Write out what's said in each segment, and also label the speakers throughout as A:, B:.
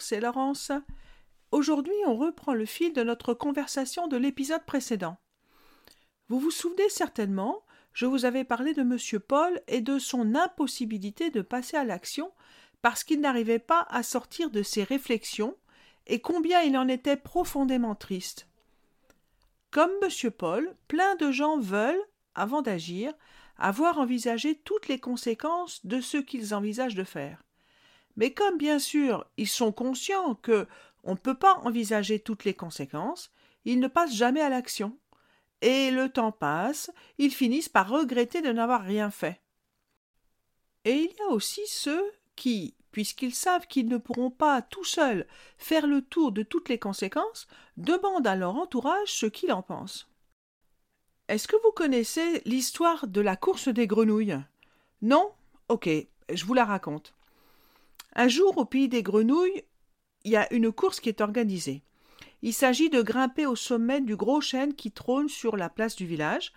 A: c'est Laurence. Aujourd'hui, on reprend le fil de notre conversation de l'épisode précédent. Vous vous souvenez certainement, je vous avais parlé de M. Paul et de son impossibilité de passer à l'action parce qu'il n'arrivait pas à sortir de ses réflexions et combien il en était profondément triste. Comme M. Paul, plein de gens veulent, avant d'agir, avoir envisagé toutes les conséquences de ce qu'ils envisagent de faire. Mais comme bien sûr ils sont conscients que on ne peut pas envisager toutes les conséquences, ils ne passent jamais à l'action. Et le temps passe, ils finissent par regretter de n'avoir rien fait. Et il y a aussi ceux qui, puisqu'ils savent qu'ils ne pourront pas tout seuls faire le tour de toutes les conséquences, demandent à leur entourage ce qu'ils en pensent. Est-ce que vous connaissez l'histoire de la course des grenouilles? Non? Ok, je vous la raconte. Un jour, au pays des grenouilles, il y a une course qui est organisée. Il s'agit de grimper au sommet du gros chêne qui trône sur la place du village.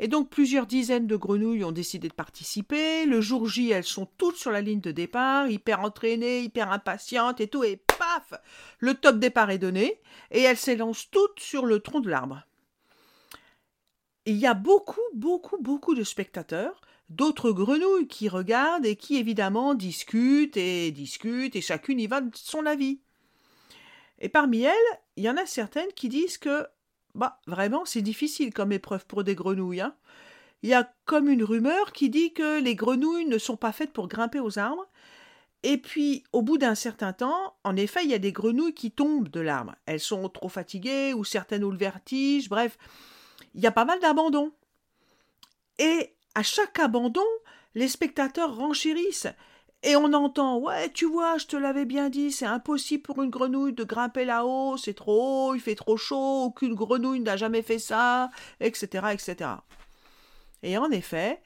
A: Et donc plusieurs dizaines de grenouilles ont décidé de participer. Le jour J, elles sont toutes sur la ligne de départ, hyper entraînées, hyper impatientes et tout, et paf Le top départ est donné, et elles s'élancent toutes sur le tronc de l'arbre. Il y a beaucoup, beaucoup, beaucoup de spectateurs d'autres grenouilles qui regardent et qui évidemment discutent et discutent et chacune y va de son avis. Et parmi elles, il y en a certaines qui disent que bah vraiment c'est difficile comme épreuve pour des grenouilles. Hein. Il y a comme une rumeur qui dit que les grenouilles ne sont pas faites pour grimper aux arbres. Et puis, au bout d'un certain temps, en effet, il y a des grenouilles qui tombent de l'arbre. Elles sont trop fatiguées, ou certaines ont le vertige, bref, il y a pas mal d'abandon. Et à chaque abandon, les spectateurs renchérissent. Et on entend Ouais, tu vois, je te l'avais bien dit, c'est impossible pour une grenouille de grimper là-haut, c'est trop haut, il fait trop chaud, aucune grenouille n'a jamais fait ça, etc., etc. Et en effet,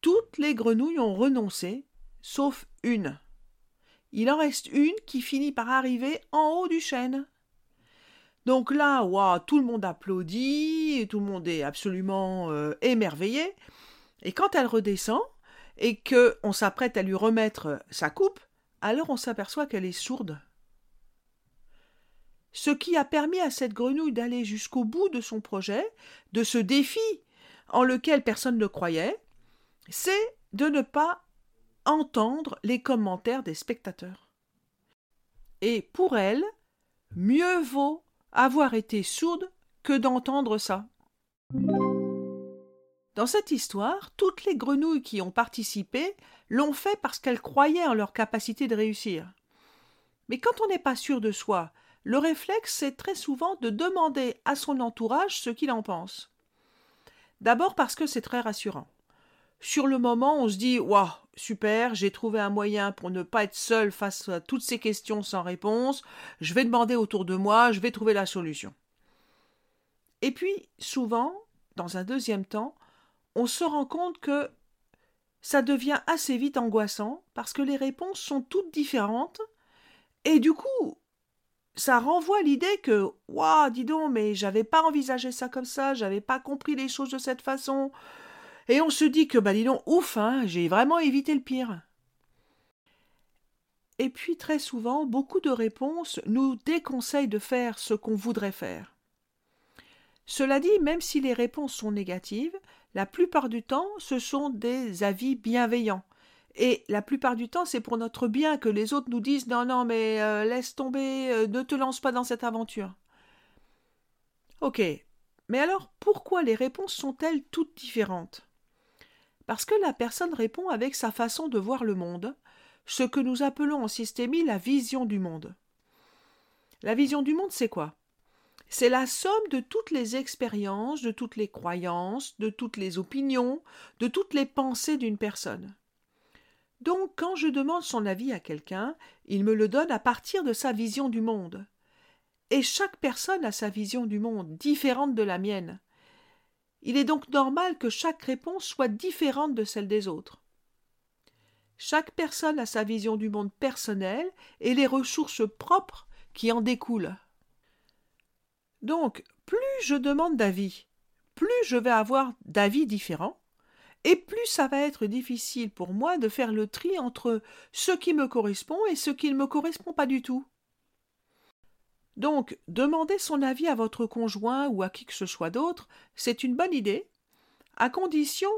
A: toutes les grenouilles ont renoncé, sauf une. Il en reste une qui finit par arriver en haut du chêne. Donc là, tout le monde applaudit, tout le monde est absolument euh, émerveillé. Et quand elle redescend, et que on s'apprête à lui remettre sa coupe, alors on s'aperçoit qu'elle est sourde. Ce qui a permis à cette grenouille d'aller jusqu'au bout de son projet, de ce défi en lequel personne ne croyait, c'est de ne pas entendre les commentaires des spectateurs. Et pour elle, mieux vaut avoir été sourde que d'entendre ça. Dans cette histoire, toutes les grenouilles qui ont participé l'ont fait parce qu'elles croyaient en leur capacité de réussir. Mais quand on n'est pas sûr de soi, le réflexe, c'est très souvent de demander à son entourage ce qu'il en pense. D'abord parce que c'est très rassurant. Sur le moment, on se dit Waouh, super, j'ai trouvé un moyen pour ne pas être seul face à toutes ces questions sans réponse, je vais demander autour de moi, je vais trouver la solution. Et puis, souvent, dans un deuxième temps, on se rend compte que ça devient assez vite angoissant parce que les réponses sont toutes différentes. Et du coup ça renvoie l'idée que waouh dis donc mais j'avais pas envisagé ça comme ça j'avais pas compris les choses de cette façon. Et on se dit que bah dis donc ouf hein, j'ai vraiment évité le pire. Et puis très souvent beaucoup de réponses nous déconseillent de faire ce qu'on voudrait faire. Cela dit même si les réponses sont négatives la plupart du temps, ce sont des avis bienveillants. Et la plupart du temps, c'est pour notre bien que les autres nous disent non, non, mais euh, laisse tomber, euh, ne te lance pas dans cette aventure. Ok. Mais alors, pourquoi les réponses sont-elles toutes différentes? Parce que la personne répond avec sa façon de voir le monde, ce que nous appelons en systémie la vision du monde. La vision du monde, c'est quoi? C'est la somme de toutes les expériences, de toutes les croyances, de toutes les opinions, de toutes les pensées d'une personne. Donc quand je demande son avis à quelqu'un, il me le donne à partir de sa vision du monde. Et chaque personne a sa vision du monde, différente de la mienne. Il est donc normal que chaque réponse soit différente de celle des autres. Chaque personne a sa vision du monde personnelle et les ressources propres qui en découlent. Donc, plus je demande d'avis, plus je vais avoir d'avis différents, et plus ça va être difficile pour moi de faire le tri entre ce qui me correspond et ce qui ne me correspond pas du tout. Donc, demander son avis à votre conjoint ou à qui que ce soit d'autre, c'est une bonne idée, à condition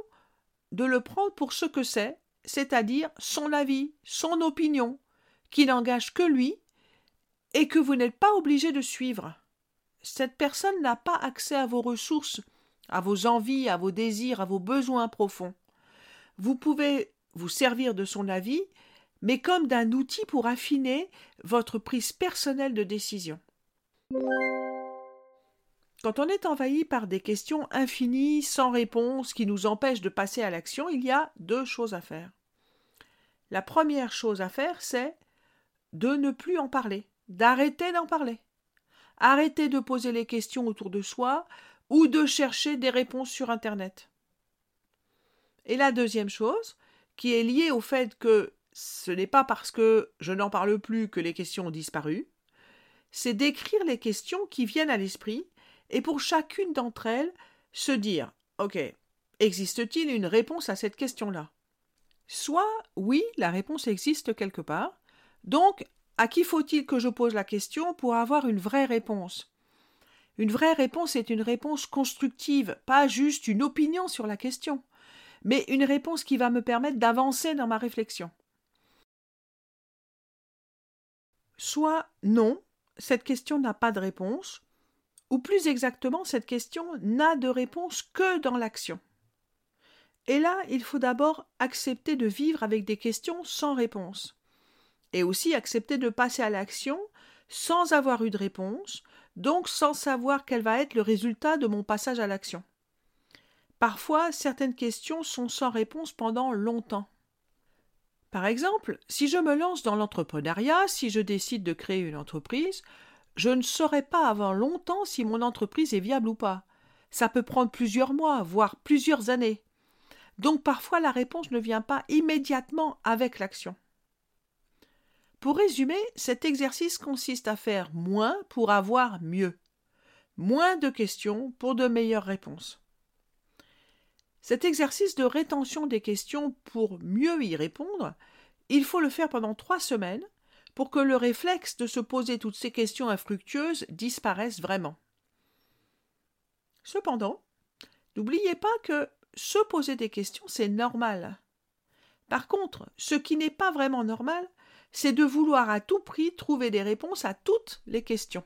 A: de le prendre pour ce que c'est, c'est-à-dire son avis, son opinion, qui n'engage que lui, et que vous n'êtes pas obligé de suivre. Cette personne n'a pas accès à vos ressources, à vos envies, à vos désirs, à vos besoins profonds. Vous pouvez vous servir de son avis, mais comme d'un outil pour affiner votre prise personnelle de décision. Quand on est envahi par des questions infinies, sans réponse, qui nous empêchent de passer à l'action, il y a deux choses à faire. La première chose à faire, c'est de ne plus en parler, d'arrêter d'en parler. Arrêter de poser les questions autour de soi ou de chercher des réponses sur Internet. Et la deuxième chose, qui est liée au fait que ce n'est pas parce que je n'en parle plus que les questions ont disparu, c'est d'écrire les questions qui viennent à l'esprit et pour chacune d'entre elles se dire Ok, existe-t-il une réponse à cette question-là? Soit oui, la réponse existe quelque part, donc à qui faut-il que je pose la question pour avoir une vraie réponse? Une vraie réponse est une réponse constructive, pas juste une opinion sur la question, mais une réponse qui va me permettre d'avancer dans ma réflexion. Soit non, cette question n'a pas de réponse, ou plus exactement, cette question n'a de réponse que dans l'action. Et là, il faut d'abord accepter de vivre avec des questions sans réponse, et aussi accepter de passer à l'action sans avoir eu de réponse, donc sans savoir quel va être le résultat de mon passage à l'action. Parfois, certaines questions sont sans réponse pendant longtemps. Par exemple, si je me lance dans l'entrepreneuriat, si je décide de créer une entreprise, je ne saurais pas avant longtemps si mon entreprise est viable ou pas. Ça peut prendre plusieurs mois, voire plusieurs années. Donc parfois la réponse ne vient pas immédiatement avec l'action. Pour résumer, cet exercice consiste à faire moins pour avoir mieux. Moins de questions pour de meilleures réponses. Cet exercice de rétention des questions pour mieux y répondre, il faut le faire pendant trois semaines pour que le réflexe de se poser toutes ces questions infructueuses disparaisse vraiment. Cependant, n'oubliez pas que se poser des questions, c'est normal. Par contre, ce qui n'est pas vraiment normal, c'est de vouloir à tout prix trouver des réponses à toutes les questions.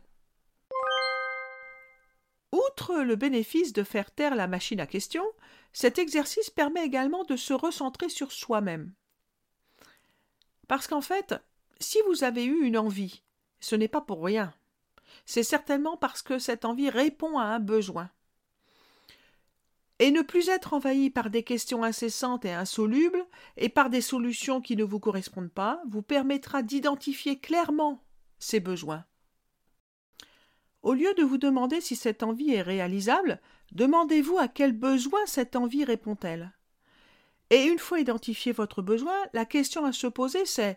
A: Outre le bénéfice de faire taire la machine à questions, cet exercice permet également de se recentrer sur soi-même. Parce qu'en fait, si vous avez eu une envie, ce n'est pas pour rien. C'est certainement parce que cette envie répond à un besoin. Et ne plus être envahi par des questions incessantes et insolubles, et par des solutions qui ne vous correspondent pas, vous permettra d'identifier clairement ces besoins. Au lieu de vous demander si cette envie est réalisable, demandez-vous à quel besoin cette envie répond-elle. Et une fois identifié votre besoin, la question à se poser c'est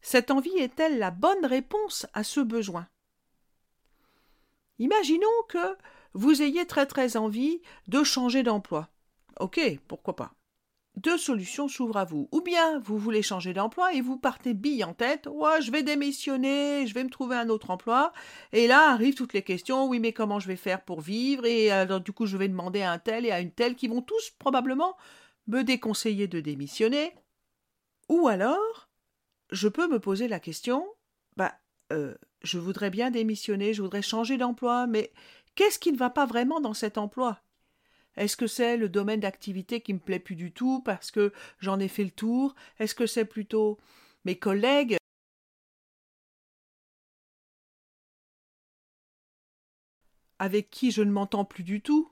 A: cette envie est-elle la bonne réponse à ce besoin? Imaginons que vous ayez très très envie de changer d'emploi. Ok, pourquoi pas. Deux solutions s'ouvrent à vous. Ou bien vous voulez changer d'emploi et vous partez bille en tête. Ouais, je vais démissionner, je vais me trouver un autre emploi. Et là arrivent toutes les questions. Oui, mais comment je vais faire pour vivre? Et alors, du coup, je vais demander à un tel et à une telle qui vont tous probablement me déconseiller de démissionner. Ou alors, je peux me poser la question bah, euh, je voudrais bien démissionner, je voudrais changer d'emploi, mais Qu'est-ce qui ne va pas vraiment dans cet emploi? Est-ce que c'est le domaine d'activité qui me plaît plus du tout parce que j'en ai fait le tour? Est-ce que c'est plutôt mes collègues? Avec qui je ne m'entends plus du tout?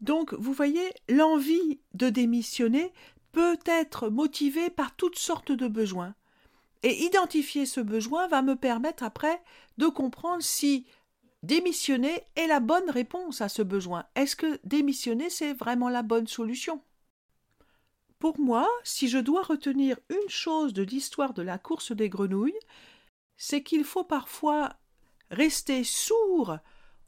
A: Donc, vous voyez, l'envie de démissionner peut être motivée par toutes sortes de besoins. Et identifier ce besoin va me permettre après de comprendre si Démissionner est la bonne réponse à ce besoin. Est-ce que démissionner, c'est vraiment la bonne solution? Pour moi, si je dois retenir une chose de l'histoire de la course des grenouilles, c'est qu'il faut parfois rester sourd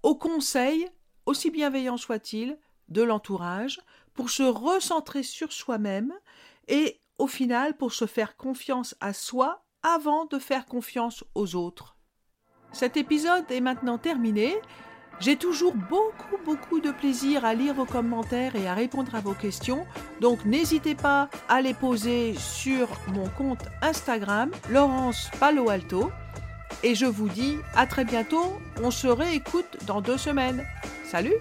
A: aux conseils, aussi bienveillants soient-ils, de l'entourage, pour se recentrer sur soi-même et, au final, pour se faire confiance à soi avant de faire confiance aux autres. Cet épisode est maintenant terminé. J'ai toujours beaucoup beaucoup de plaisir à lire vos commentaires et à répondre à vos questions, donc n'hésitez pas à les poser sur mon compte Instagram Laurence Palo Alto. Et je vous dis à très bientôt, on se réécoute dans deux semaines. Salut